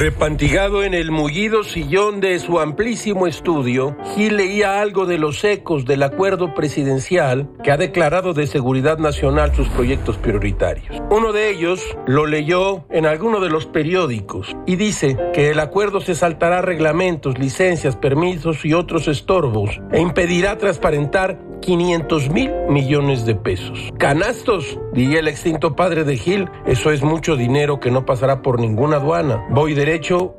Repantigado en el mullido sillón de su amplísimo estudio, Gil leía algo de los ecos del acuerdo presidencial que ha declarado de seguridad nacional sus proyectos prioritarios. Uno de ellos lo leyó en alguno de los periódicos y dice que el acuerdo se saltará reglamentos, licencias, permisos y otros estorbos e impedirá transparentar 500 mil millones de pesos. Canastos, diría el extinto padre de Gil, eso es mucho dinero que no pasará por ninguna aduana. Voy derecho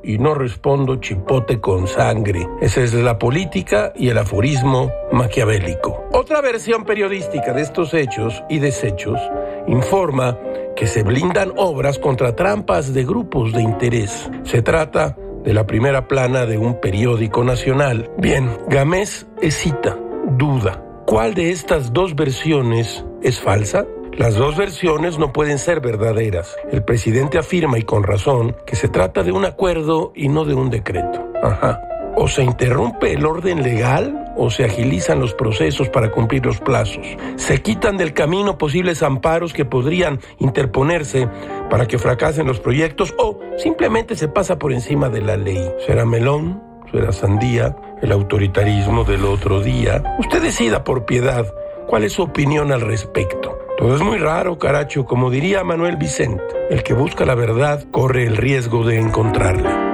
y no respondo chipote con sangre. Esa es la política y el aforismo maquiavélico. Otra versión periodística de estos hechos y desechos informa que se blindan obras contra trampas de grupos de interés. Se trata de la primera plana de un periódico nacional. Bien, Gamés cita, duda. ¿Cuál de estas dos versiones es falsa? Las dos versiones no pueden ser verdaderas. El presidente afirma, y con razón, que se trata de un acuerdo y no de un decreto. Ajá. O se interrumpe el orden legal o se agilizan los procesos para cumplir los plazos. Se quitan del camino posibles amparos que podrían interponerse para que fracasen los proyectos o simplemente se pasa por encima de la ley. ¿Será melón? ¿Será sandía? ¿El autoritarismo del otro día? Usted decida por piedad cuál es su opinión al respecto. Todo es muy raro, caracho, como diría Manuel Vicente. El que busca la verdad corre el riesgo de encontrarla.